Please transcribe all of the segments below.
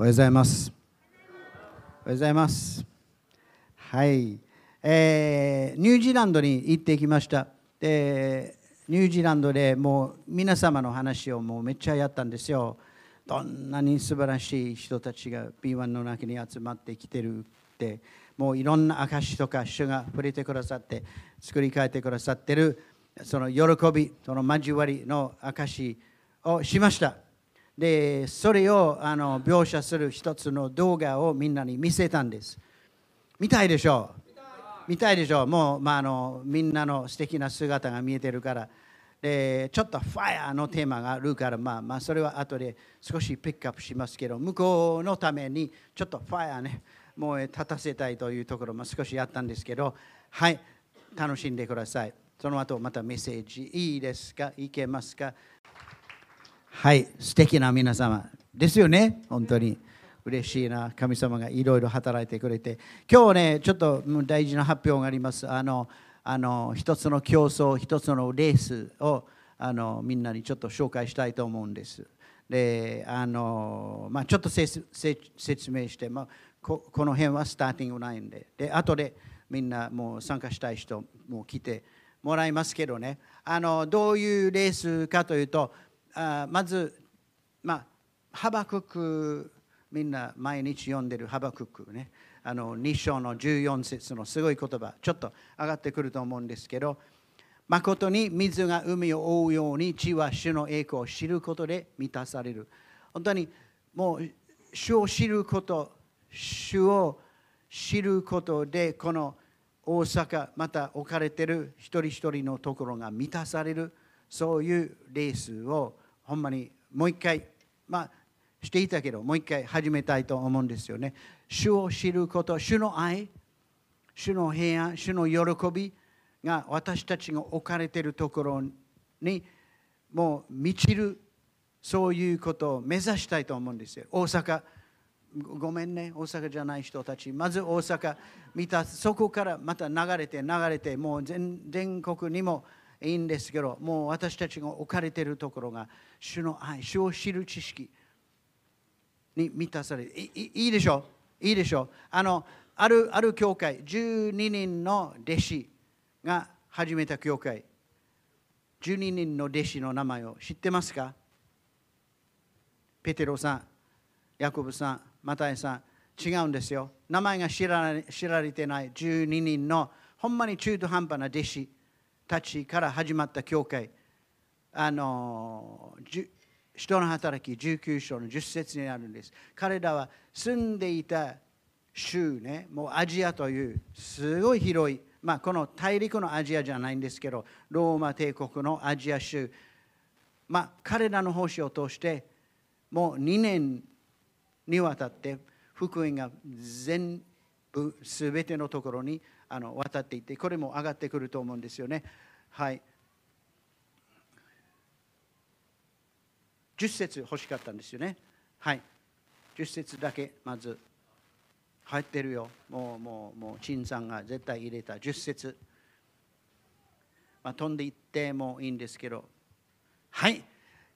おはようございます。おはようございます。はい、えーニュージーランドに行ってきました。でニュージーランドでもう皆様の話をもうめっちゃやったんですよ。どんなに素晴らしい人たちが B1 の中に集まってきてるって、もういろんな証とか主が触れてくださって、作り変えてくださってる、その喜び、その交わりの証をしました。でそれをあの描写する一つの動画をみんなに見せたんです。見たいでしょう。見たいでしょう。もう、まあ、あのみんなの素敵な姿が見えてるから。でちょっとファイアのテーマがあるから、まあ、まあそれは後で少しピックアップしますけど向こうのためにちょっとファイアねもう立たせたいというところも少しやったんですけどはい楽しんでください。その後またメッセージいいですか？いけますか？はい、素敵な皆様ですよね、本当に。嬉しいな、神様がいろいろ働いてくれて。今日ね、ちょっと大事な発表があります。あの、あの一つの競争、一つのレースをあのみんなにちょっと紹介したいと思うんです。で、あの、まあ、ちょっと説明して、まあ、ここの辺はスターティングラインで、で、後でみんなもう参加したい人も来てもらいますけどね、あのどういうレースかというと、あまず、まあ、ハバククみんな毎日読んでるハバククね。あの2章の14節のすごい言葉ちょっと上がってくると思うんですけど誠に水が海を覆うように地は主の栄光を知ることで満たされる。本当にもう主を知ること主を知ることでこの大阪また置かれてる一人一人のところが満たされる。そういうレースをほんまにもう一回まあしていたけどもう一回始めたいと思うんですよね。主を知ること、主の愛、主の平安、主の喜びが私たちが置かれているところにもう満ちるそういうことを目指したいと思うんですよ。大阪ごめんね、大阪じゃない人たち、まず大阪見た、そこからまた流れて流れて、もう全全国にもいいんですけど、もう私たちが置かれているところが、主の愛、主を知る知識に満たされいいいいでしょいいでしょう？あのあるある教会、12人の弟子が始めた教会、12人の弟子の名前を知ってますか？ペテロさん、ヤコブさん、マタイさん、違うんですよ。名前が知ら知られてない12人のほんまに中途半端な弟子たちから始まった教会。あの人の働き19章の10節にあるんです。彼らは住んでいた州ね、もうアジアというすごい広い、まあ、この大陸のアジアじゃないんですけど、ローマ帝国のアジア州、まあ、彼らの奉仕を通して、もう2年にわたって福音が全部すべてのところにあの渡っていってこれも上がってくると思うんですよね。はい。10節欲しかったんですよね。はい。10節だけまず入ってるよ。もうもうもう陳さんが絶対入れた10節。まあ、飛んでいってもいいんですけど。はい。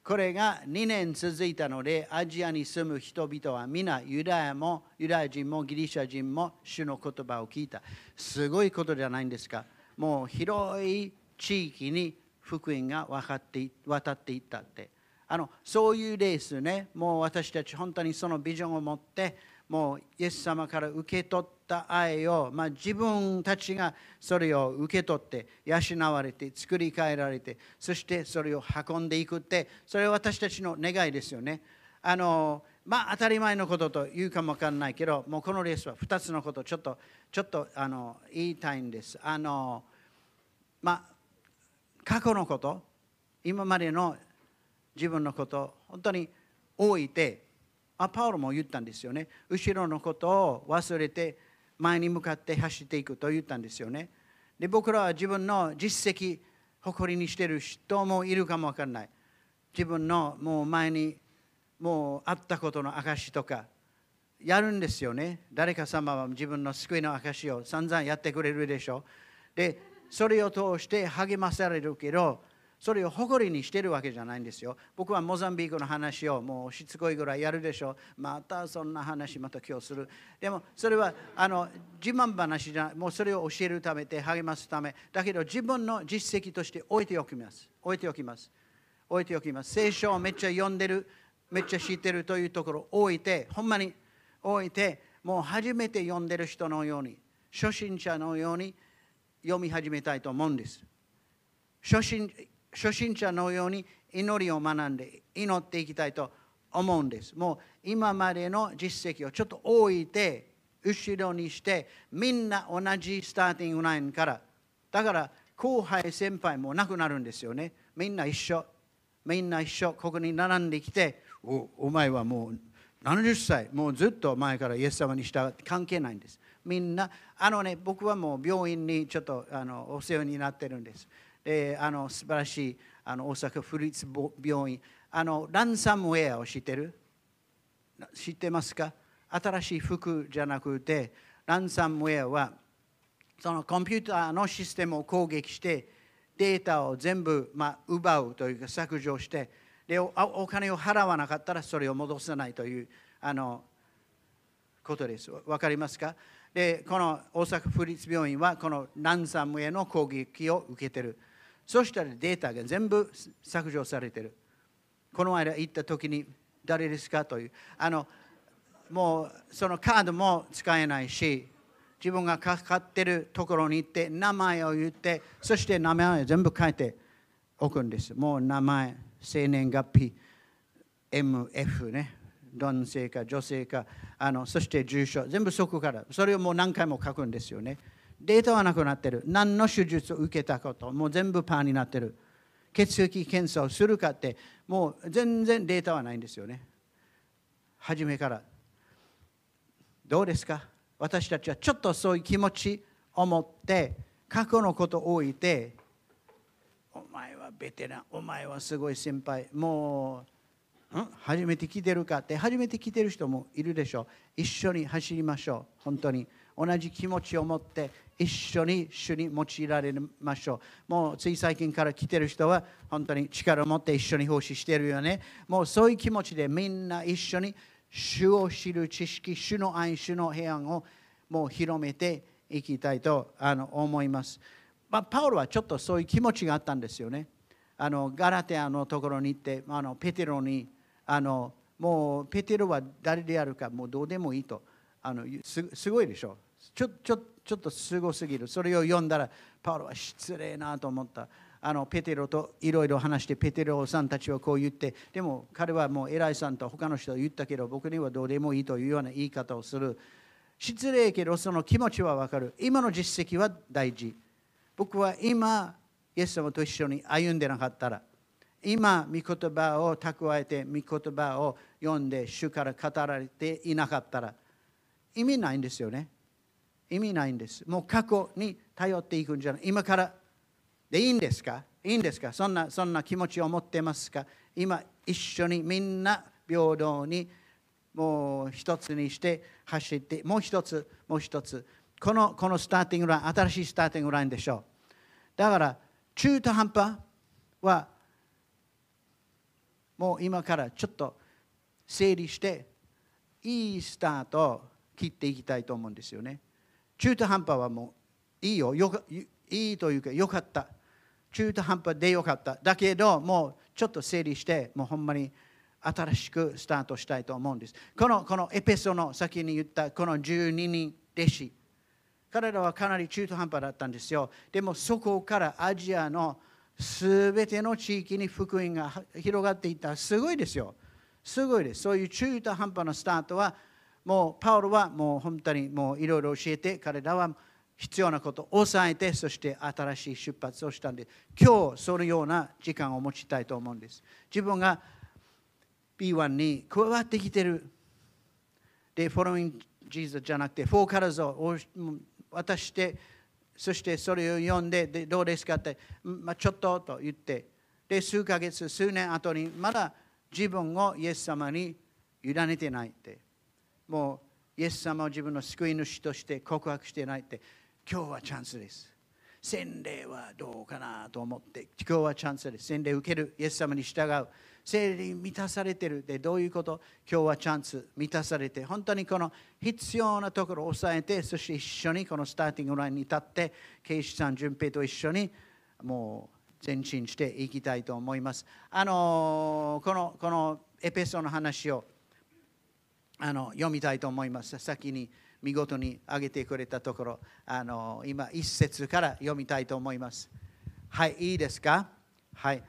これが2年続いたので、アジアに住む人々は皆ユダヤもユダヤ人もギリシャ人も主の言葉を聞いた。すごいことじゃないんですか。もう広い地域に福音が渡って渡っていったって。あのそういうレースね、もう私たち本当にそのビジョンを持って、もうイエス様から受け取った愛を、まあ、自分たちがそれを受け取って養われて作り変えられてそしてそれを運んでいくってそれは私たちの願いですよね。あのまあ当たり前のことと言うかもわかんないけどもうこのレースは2つのことちょっとちょっとあの言いたいんです。あのまあ過去のこと今までの自分のこと本当に置いてあパウロも言ったんですよね。後ろのことを忘れて前に向かって走っていくと言ったんですよね。で僕らは自分の実績誇りにしてる人もいるかもわからない。自分のもう前にもうあったことの証とかやるんですよね。誰か様は自分の救いの証を散々やってくれるでしょ。でそれを通して励まされるけどそれを誇りにしてるわけじゃないんですよ。僕はモザンビークの話をもうしつこいぐらいやるでしょう。またそんな話また今日する。でもそれはあの自慢話じゃもうそれを教えるためで励ますためだけど自分の実績として置いておきます。置いておきます。置いておきます。聖書をめっちゃ読んでる、めっちゃ知ってるというところを置いて、ほんまに置いて、もう初めて読んでる人のように、初心者のように読み始めたいと思うんです。初心初心者のように祈りを学んで祈っていきたいと思うんです。もう今までの実績をちょっと置いて後ろにしてみんな同じスターティングラインからだから後輩先輩もなくなるんですよね。みんな一緒みんな一緒ここに並んできておお前はもう70歳もうずっと前からイエス様に従って関係ないんです。みんなあのね僕はもう病院にちょっとあのお世話になってるんです。であの素晴らしいあの大阪府立病院あのランサムウェアを知ってる？知ってますか？新しい服じゃなくてランサムウェアはそのコンピューターのシステムを攻撃してデータを全部、まあ、奪うというか削除してでお金を払わなかったらそれを戻さないというあのことです。わかりますか？でこの大阪府立病院はこのランサムウェアの攻撃を受けてる。そしたらデータが全部削除されてる。この間行った時に誰ですかという。あのもうそのカードも使えないし、自分がかかってるところに行って名前を言って、そして名前を全部書いておくんです。もう名前、生年月日、MF ね、男性か女性か、あのそして住所、全部そこから、それをもう何回も書くんですよね。データはなくなってる。何の手術を受けたこと、もう全部パーになってる。血液検査をするかって、もう全然データはないんですよね。初めから。どうですか？私たちはちょっとそういう気持ちを持って、過去のことを置いて、お前はベテラン、お前はすごい先輩、もう、ん？初めて来てるかって、初めて来てる人もいるでしょう。一緒に走りましょう、本当に。同じ気持ちを持って一緒に主に用いられましょう。もうつい最近から来てる人は本当に力を持って一緒に奉仕してるよね。もうそういう気持ちでみんな一緒に主を知る知識、主の愛、主の平安をもう広めていきたいとあの思います。まあ、パウロはちょっとそういう気持ちがあったんですよね。あのガラテアのところに行ってあのペテロにあのもうペテロは誰であるかもうどうでもいいとあのすすごいでしょちょちょちょっとすごすぎる。それを読んだらパウロは失礼なと思った。あのペテロといろいろ話してペテロさんたちはこう言って。でも彼はもう偉いさんと他の人は言ったけど僕にはどうでもいいというような言い方をする。失礼けどその気持ちは分かる。今の実績は大事。僕は今イエス様と一緒に歩んでなかったら。今御言葉を蓄えて御言葉を読んで主から語られていなかったら。意味ないんですよね。意味ないんです。もう過去に頼っていくんじゃない。今からでいいんですか？いいんですか？そんなそんな気持ちを持ってますか？今一緒にみんな平等にもう一つにして走ってもう一つもう一つこのこのスターティングライン新しいスターティングラインでしょうだから中途半端はもう今からちょっと整理していいスタートを切っていきたいと思うんですよね。中途半端はもういいよ。よいいというかよかった。中途半端でよかった。だけどもうちょっと整理してもうほんまに新しくスタートしたいと思うんです。このこのエペソの先に言ったこの12人弟子。彼らはかなり中途半端だったんですよ。でもそこからアジアのすべての地域に福音が広がっていった。すごいですよ。すごいです。そういう中途半端なスタートはもうパウロはもう本当にもういろいろ教えて彼らは必要なことを抑えてそして新しい出発をしたんで今日そのような時間を持ちたいと思うんです。自分が P1 に加わってきてる。で Following Jesus じゃなくてフォーカラーズを渡してそしてそれを読んででどうですかって、まあ、ちょっとと言って。で数ヶ月数年後にまだ自分をイエス様に委ねてないって。もうイエス様を自分の救い主として告白してないって今日はチャンスです。洗礼はどうかなと思って今日はチャンスです。洗礼受けるイエス様に従う。聖霊に満たされてるでどういうこと？今日はチャンス満たされて本当にこの必要なところを抑えてそして一緒にこのスターティングラインに立って慶士さん淳平と一緒にもう前進していきたいと思います。あのこのこのエペソの話をあの読みたいと思います。先に見事に挙げてくれたところあの今一節から読みたいと思います。はいいいですか？はい。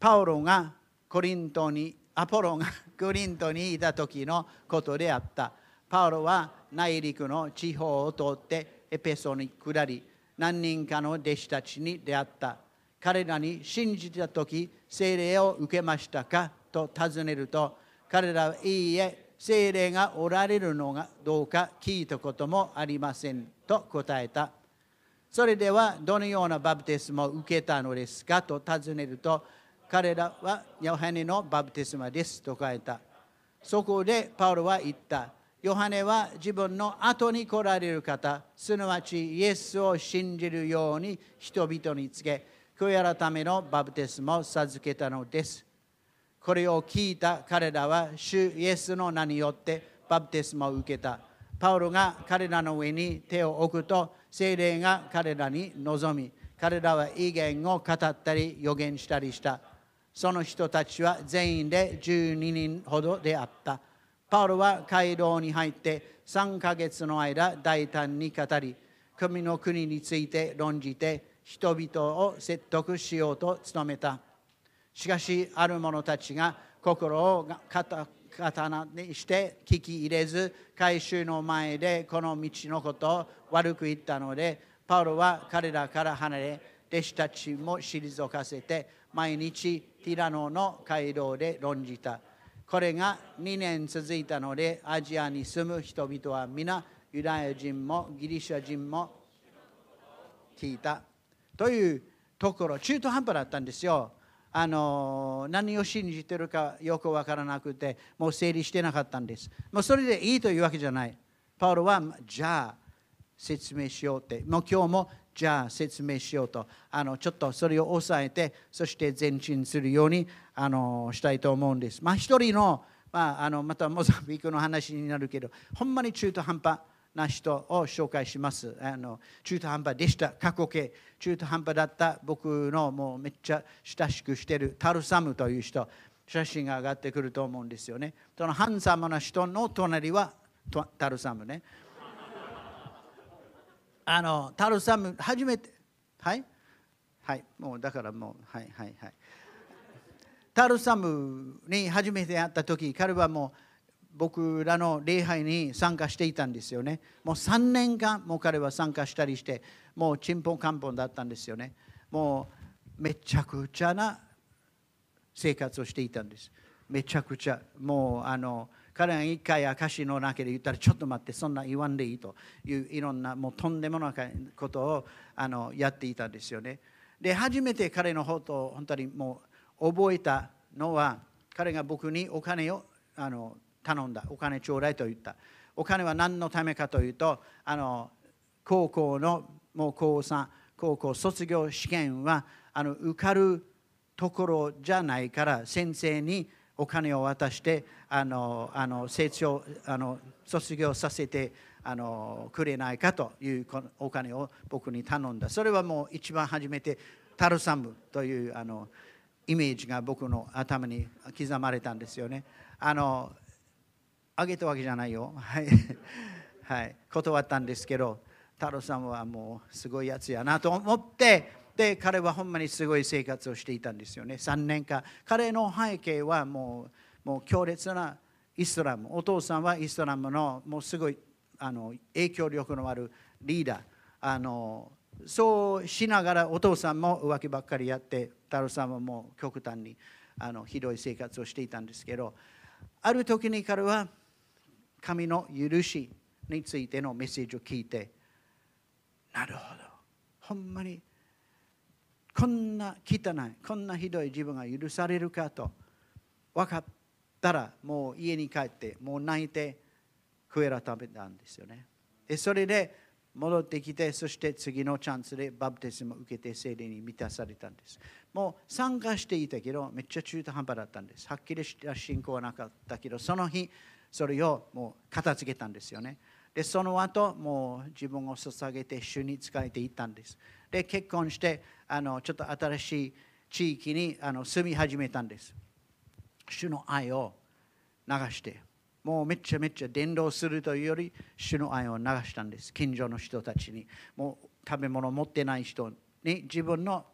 パウロがコリントにアポロがコリントにいた時のことであった。パウロは内陸の地方を通ってエペソに下り何人かの弟子たちに出会った。彼らに信じた時聖霊を受けましたか？と尋ねると彼らはいいえ聖霊がおられるのがどうか聞いたこともありませんと答えたそれではどのようなバプテスマを受けたのですかと尋ねると彼らはヨハネのバプテスマですと書いた。そこでパウロは言った。ヨハネは自分の後に来られる方、すなわちイエスを信じるように人々に告げ、悔い改めのバプテスマを授けたのです。これを聞いた彼らは、主イエスの名によってバプテスマを受けた。パウロが彼らの上に手を置くと、精霊が彼らに臨み、彼らは威厳を語ったり予言したりした。その人たちは全員で12人ほどであった。パウロは街道に入って3ヶ月の間大胆に語り、神の国について論じて人々を説得しようと努めた。しかし、ある者たちが心を刀にして聞き入れず、回収の前でこの道のことを悪く言ったので、パウロは彼らから離れ、弟子たちも退かせて、毎日ティラノの街道で論じた。これが2年続いたので、アジアに住む人々は皆、ユダヤ人もギリシャ人も聞いた。というところ、中途半端だったんですよ。あの何を信じてるかよく分からなくて、もう整理してなかったんです。もうそれでいいというわけじゃない。パウロは、じゃあ説明しようって、もう今日もじゃあ説明しようとあのちょっとそれを抑えてそして前進するようにあのしたいと思うんです。まあ一人の,、まあ、あのまたモザンビークの話になるけどほんまに中途半端な人を紹介します。あの中途半端でした。過去形。中途半端だった僕のもうめっちゃ親しくしてるタルサムという人、写真が上がってくると思うんですよね。そのハンサムな人の隣はタルサムね。あのタルサム初めてはい？はいもうだからもうはいはいはいタルサムに初めて会った時彼はもう僕らの礼拝に参加していたんですよね。もう3年間もう彼は参加したりしてもうちんぽんかんぽんだったんですよね。もうめちゃくちゃな生活をしていたんです。めちゃくちゃ。もうあの彼が一回証の中で言ったらちょっと待ってそんな言わんでいいといういろんなもうとんでもないことをあのやっていたんですよね。で初めて彼のことを本当にもう覚えたのは彼が僕にお金をあの頼んだ。お金ちょうだいと言った。お金は何のためかというとあの高校のもう高3高校卒業試験はあの受かるところじゃないから先生にお金を渡してあのあの成長あの卒業させてあのくれないかというお金を僕に頼んだ。それはもう一番初めてタルサムというあのイメージが僕の頭に刻まれたんですよね。あのあげたわけじゃないよ。はい、はい、断ったんですけどタルサムはもうすごいやつやなと思ってで彼はほんまにすごい生活をしていたんですよね。3年間。彼の背景はもうもう強烈なイスラム。お父さんはイスラムのもうすごいあの影響力のあるリーダー。あのそうしながらお父さんも浮気ばっかりやって太郎さんはもう極端にあのひどい生活をしていたんですけどある時に彼は神の許しについてのメッセージを聞いて。なるほど。ほんまにこんな汚いこんなひどい自分が許されるかと分かったらもう家に帰ってもう泣いて悔い改めたんですよね。でそれで戻ってきてそして次のチャンスでバプテスマを受けて聖霊に満たされたんです。もう参加していたけどめっちゃ中途半端だったんです。はっきりした信仰はなかったけどその日それをもう片付けたんですよね。でその後もう自分を捧げて主に仕えていったんです。で結婚してあのちょっと新しい地域にあの住み始めたんです。主の愛を流してもうめっちゃめっちゃ伝道するというより主の愛を流したんです。近所の人たちに。もう食べ物持ってない人に自分の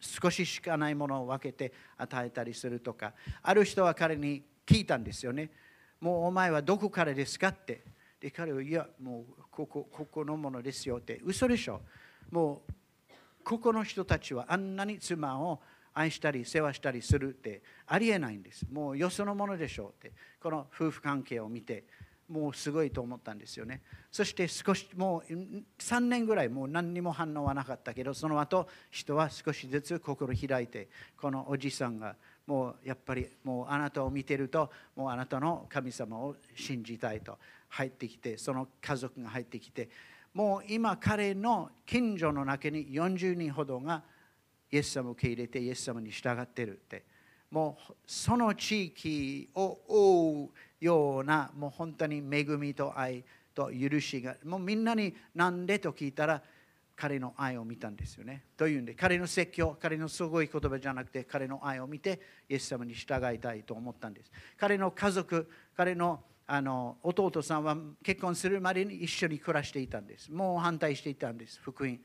少ししかないものを分けて与えたりするとかある人は彼に聞いたんですよね。もうお前はどこからですかって。で彼はいやもうここここのものですよって。嘘でしょ。もうここの人たちはあんなに妻を愛したり世話したりするってありえないんです。もうよそのものでしょうって。この夫婦関係を見てもうすごいと思ったんですよね。そして少しもう3年ぐらいもう何にも反応はなかったけどその後人は少しずつ心開いてこのおじさんがもうやっぱりもうあなたを見てるともうあなたの神様を信じたいと入ってきてその家族が入ってきてもう今彼の近所の中に40人ほどがイエス様を受け入れてイエス様に従ってるってもうその地域を覆うようなもう本当に恵みと愛と許しがもうみんなになんでと聞いたら彼の愛を見たんですよね。というんで彼の説教彼のすごい言葉じゃなくて彼の愛を見てイエス様に従いたいと思ったんです。彼の家族彼のあの弟さんは結婚するまでに一緒に暮らしていたんです。もう反対していたんです福音。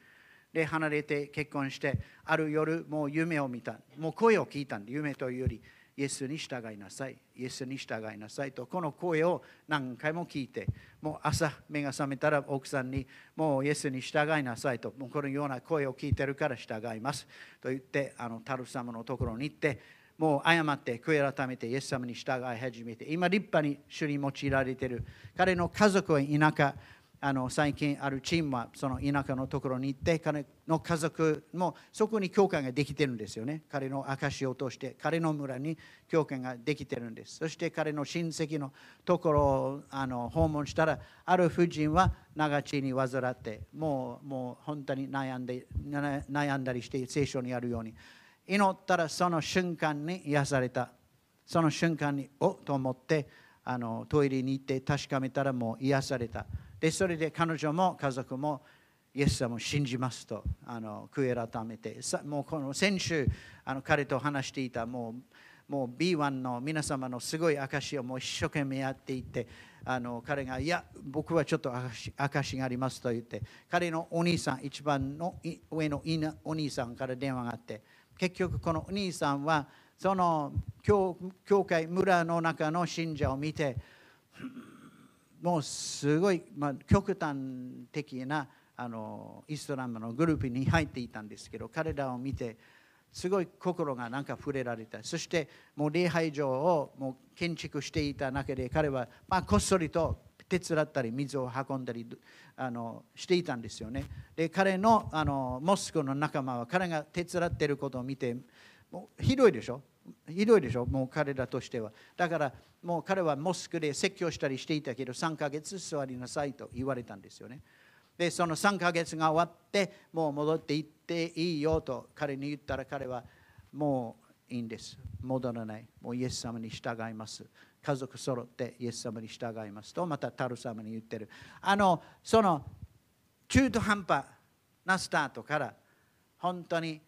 で離れて結婚してある夜もう夢を見たもう声を聞いたんで夢というよりイエスに従いなさいイエスに従いなさいとこの声を何回も聞いてもう朝目が覚めたら奥さんにもうイエスに従いなさいともうこのような声を聞いてるから従います。と言ってあのタルフ様のところに行ってもう謝って悔い改めてイエス様に従い始めて今立派に主に用いられている彼の家族は田舎。あの最近あるチームはその田舎のところに行って彼の家族もそこに教会ができてるんですよね。彼の証を通して彼の村に教会ができてるんです。そして彼の親戚のところをあの訪問したらある婦人は長血に患ってもうもう本当に悩んで悩んだりして聖書にあるように。祈ったらその瞬間に癒された。その瞬間におっと思ってあのトイレに行って確かめたらもう癒された。でそれで彼女も家族もイエス様を信じますとあの悔い改めて。もうこの先週あの彼と話していたもうもう B1 の皆様のすごい証をもう一生懸命やっていてあの彼がいや僕はちょっと証がありますと言って彼のお兄さん一番の上のお兄さんから電話があって結局このお兄さんはその教教会村の中の信者を見てもうすごい、まあ、極端的なあのイスラムのグループに入っていたんですけど彼らを見てすごい心がなんか触れられた。そしてもう礼拝場をもう建築していた中で彼は、まあ、こっそりと手伝ったり水を運んだりあのしていたんですよね。で彼のあのモスクの仲間は彼が手伝っていることを見てもうひどいでしょ？ひどいでしょ？もう彼らとしては。だからもう彼はモスクで説教したりしていたけど3ヶ月座りなさいと言われたんですよね。でその3ヶ月が終わってもう戻って行っていいよと彼に言ったら彼はもういいんです。戻らない。もうイエス様に従います。家族揃ってイエス様に従いますとまたタル様に言ってる。あのその中途半端なスタートから本当に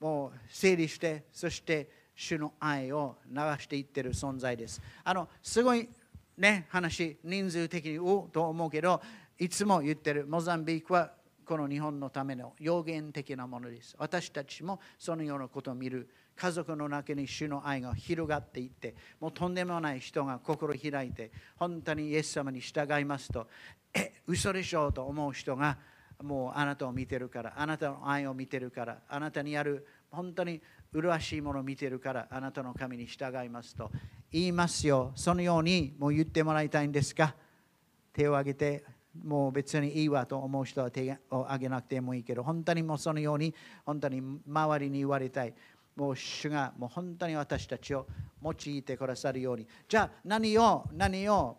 もう整理してそして主の愛を流していってる存在です。あのすごいね話人数的におと思うけどいつも言ってるモザンビークはこの日本のための予言的なものです。私たちもそのようなことを見る家族の中に主の愛が広がっていってもうとんでもない人が心開いて本当にイエス様に従いますとえ嘘でしょうと思う人がもうあなたを見てるからあなたの愛を見てるからあなたにある本当に麗しいものを見てるからあなたの神に従いますと言いますよ。そのようにもう言ってもらいたいんですか手を挙げてもう別にいいわと思う人は手を挙げなくてもいいけど本当にもうそのように本当に周りに言われたい。もう主がもう本当に私たちを用いてくださるように。じゃあ何を何を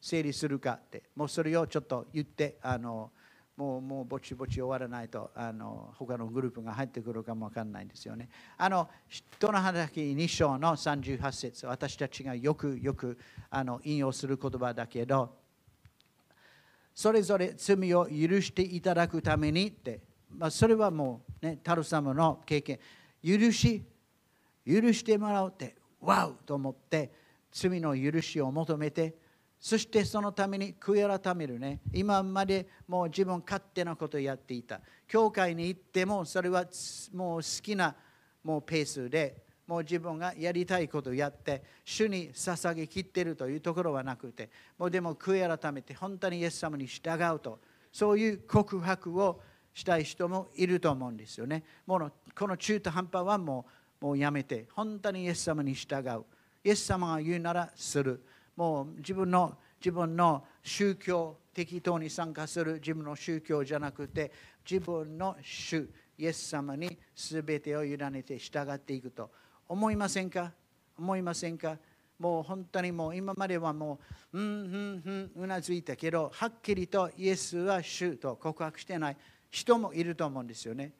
整理するかってもうそれをちょっと言ってあのもうもうぼちぼち終わらないとあの他のグループが入ってくるかもわかんないんですよね。あの人の働き2章の38節私たちがよくよくあの引用する言葉だけどそれぞれ罪を許していただくためにって、まあ、それはもうねタルサムの経験許し許してもらおうってわうと思って罪の許しを求めてそしてそのために悔い改めるね。今までもう自分勝手なことをやっていた。教会に行ってもそれはもう好きなもうペースでもう自分がやりたいことをやって主に捧げきっているというところはなくてもうでも悔い改めて本当にイエス様に従うとそういう告白をしたい人もいると思うんですよね。もうこの中途半端はもうもうやめて本当にイエス様に従う。イエス様が言うならする。もう自分の自分の宗教適当に参加する自分の宗教じゃなくて自分の主イエス様に全てを委ねて従っていくと。思いませんか？思いませんか？もう本当にもう今まではもううんうんうんうなずいたけどはっきりとイエスは主と告白してない人もいると思うんですよね。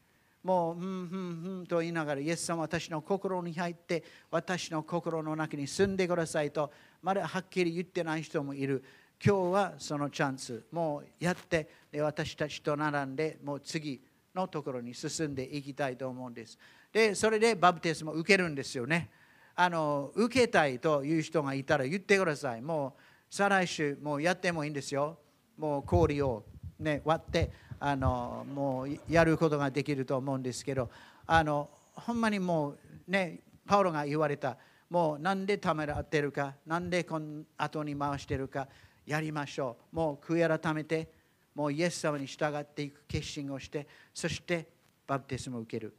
もう、うん、うん、うん、と言いながら、イエス様、私の心に入って、私の心の中に住んでくださいと、まだはっきり言ってない人もいる。今日はそのチャンス、もうやって、私たちと並んで、もう次のところに進んでいきたいと思うんです。で、それでバプテスも受けるんですよね。あの受けたいという人がいたら言ってください。もう再来週、もうやってもいいんですよ。もう氷を、ね、割って、あのもうやることができると思うんですけどあのほんまにもうねパウロが言われたもうなんでためらってるかなんでこの後に回してるかやりましょうもう悔い改めてもうイエス様に従っていく決心をしてそしてバプテスムを受ける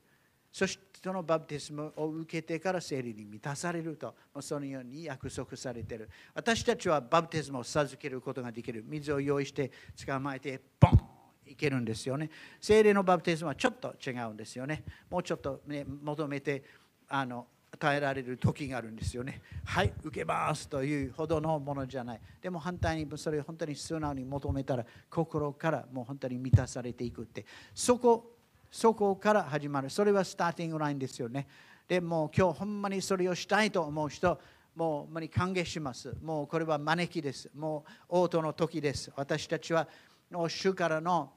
そしてそのバプテスムを受けてから聖霊に満たされるとそのように約束されている私たちはバプテスムを授けることができる水を用意して捕まえてボンいけるんですよね。精霊のバプテスマはちょっと違うんですよね。もうちょっと、ね、求めてあの与えられる時があるんですよね。はい、受けますというほどのものじゃない。でも反対にそれを本当に素直に求めたら心からもう本当に満たされていくって。そこ、そこから始まる。それはスターティングラインですよね。でも今日ほんまにそれをしたいと思う人、もうほんまに歓迎します。もうこれは招きです。もう応答の時です。私たちはの主からの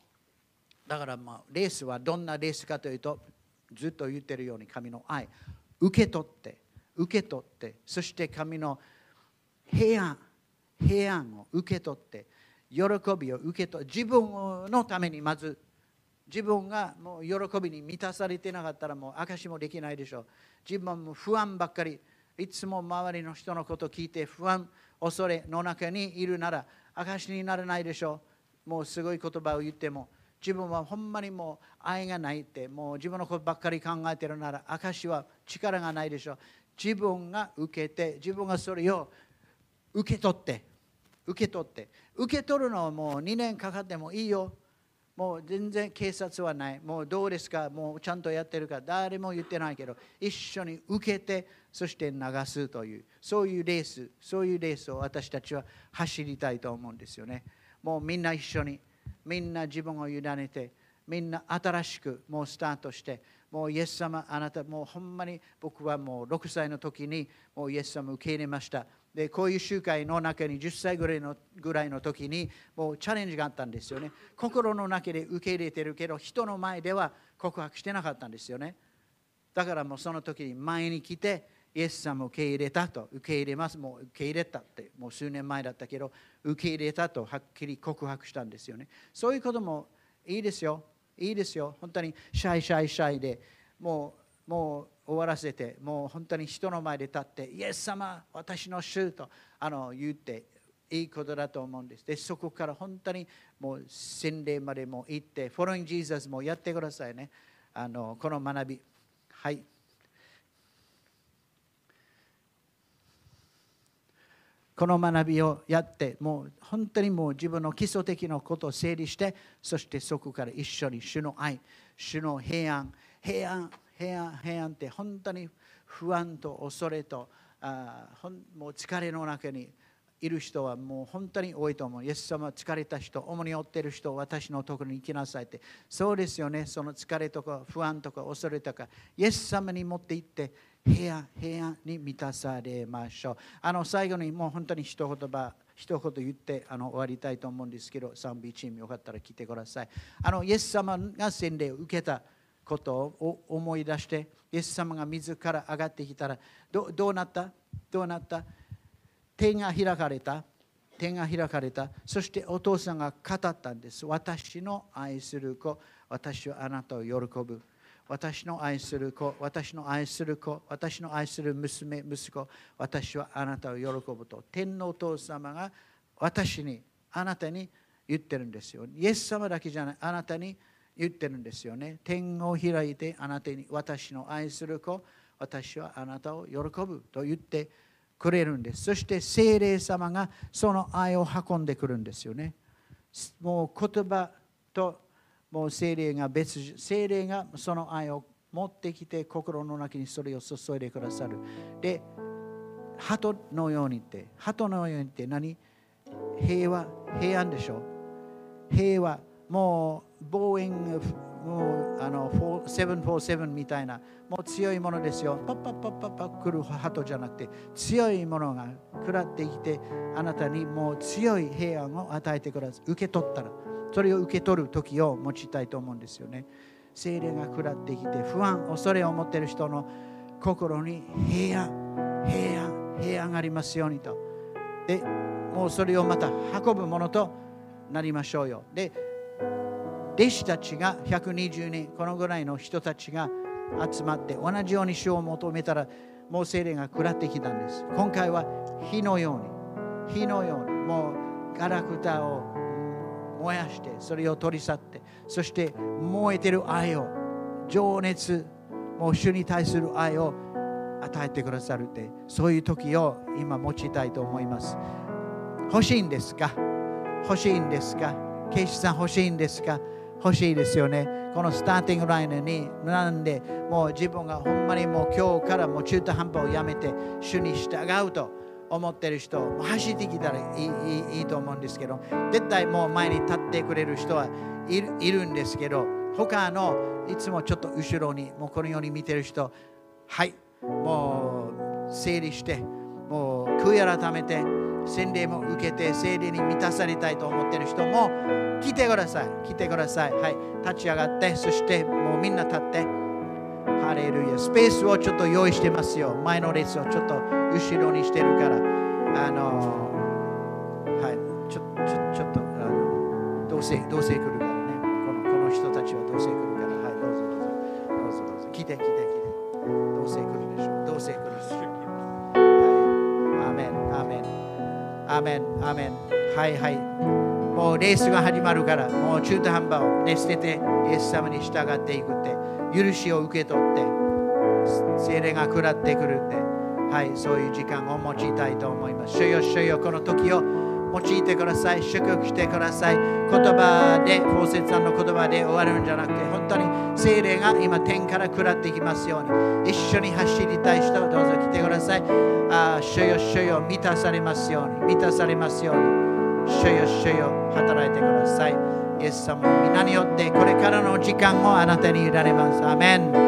だからまあレースはどんなレースかというとずっと言ってるように神の愛受け取って受け取ってそして神の平安平安を受け取って喜びを受け取って自分のためにまず自分がもう喜びに満たされてなかったらもう証しもできないでしょう。自分も不安ばっかりいつも周りの人のことを聞いて不安恐れの中にいるなら証しにならないでしょう。もうすごい言葉を言っても自分はほんまにもう愛がないってもう自分のことばっかり考えてるなら証は力がないでしょ。う自分が受けて自分がそれを受け取って受け取って。受け取るのはもう2年かかってもいいよ。もう全然警察はない。もうどうですか？もうちゃんとやってるか？誰も言ってないけど一緒に受けてそして流すというそういうレースそういうレースを私たちは走りたいと思うんですよね。もうみんな一緒にみんな自分を委ねてみんな新しくもうスタートしてもうイエス様あなたもうほんまに僕はもう6歳の時にもうイエス様受け入れました。でこういう集会の中に10歳ぐらいのぐらいの時にもうチャレンジがあったんですよね。心の中で受け入れてるけど人の前では告白してなかったんですよね。だからもうその時に前に来てイエス様を受け入れたと受け入れます。もう受け入れたってもう数年前だったけど受け入れたとはっきり告白したんですよね。そういうこともいいですよ。いいですよ。本当にシャイシャイシャイでもうもう終わらせてもう本当に人の前で立ってイエス様私の主とあの言っていいことだと思うんです。でそこから本当にもう洗礼までも行ってフォローインジーザスもやってくださいね。あのこの学び。はい。この学びをやってもう本当にもう自分の基礎的なことを整理してそしてそこから一緒に主の愛主の平安平安平安平安って本当に不安と恐れとあほんもう疲れの中にいる人はもう本当に多いと思う。イエス様疲れた人、主に追っている人、私のところに行きなさいって。そうですよね。その疲れとか不安とか恐れとか、イエス様に持って行って平安、平安に満たされましょう。あの最後にもう本当に一言葉、一言言ってあの終わりたいと思うんですけど、賛美チームよかったら来てください。あのイエス様が洗礼を受けたことを思い出して、イエス様が自ら上がってきたらどどうなった？どうなった？手が開かれた。手が開かれた。そしてお父さんが語ったんです。私の愛する子私はあなたを喜ぶ。私の愛する子私の愛する子私の愛する娘息子私はあなたを喜ぶと天のお父様が私にあなたに言ってるんですよ。イエス様だけじゃないあなたに言ってるんですよね。天を開いてあなたに私の愛する子私はあなたを喜ぶと言ってくれるんです。そして精霊様がその愛を運んでくるんですよね。もう言葉ともう精霊が別精霊がその愛を持ってきて心の中にそれを注いでくださる。で鳩のようにって鳩のようにって何？平和平安でしょ？平和もうボーイングもうあの747みたいなもう強いものですよ。パッパッパッパッパッ来る鳩じゃなくて強いものが食らってきてあなたにもう強い平安を与えてください。受け取ったら。それを受け取る時を持ちたいと思うんですよね。精霊が食らってきて不安恐れを持っている人の心に平安平安平安がありますようにと。でもうそれをまた運ぶものとなりましょうよ。で弟子たちが120人このぐらいの人たちが集まって同じように主を求めたらもう精霊が食らってきたんです。今回は火のように火のようにもうガラクタを燃やしてそれを取り去ってそして燃えてる愛を情熱もう主に対する愛を与えてくださるってそういう時を今持ちたいと思います。欲しいんですか？欲しいんですか？ケイシさん欲しいんですか？欲しいですよね。このスターティングラインになんでもう自分がほんまにもう今日からもう中途半端をやめて主に従うと思ってる人走ってきたらいいいいと思うんですけど絶対もう前に立ってくれる人はいるいるんですけど他のいつもちょっと後ろにもうこのように見てる人はいもう整理してもう悔い改めて洗礼も受けて聖霊に満たされたいと思ってる人も来てください来てくださいはい立ち上がってそしてもうみんな立ってハレルヤスペースをちょっと用意してますよ前の列をちょっと後ろにしてるから。あのはいちょちょちょっとあのどうせどうせ来るからね。このこの人たちはどうせ来るから。はいどうぞどうぞ。どうぞどうぞ来て来て来て。どうせ来るでしょう。どうせ来るでしょう。はい。アメンアメン。アメンアメン。はいはい。もうレースが始まるから。もう中途半端を、ね、捨ててイエス様に従っていくって。許しを受け取って。精霊が食らってくるって。はいそういう時間を用いたいと思います。主よ主よこの時を用いてください。祝福してください。言葉で法節さんの言葉で終わるんじゃなくて本当に精霊が今天から食らっていきますように。一緒に走りたい人どうぞ来てください。あ主よ主よ満たされますように。満たされますように。主よ主よ働いてください。イエス様の皆によってこれからの時間をあなたに委ねます。アメン。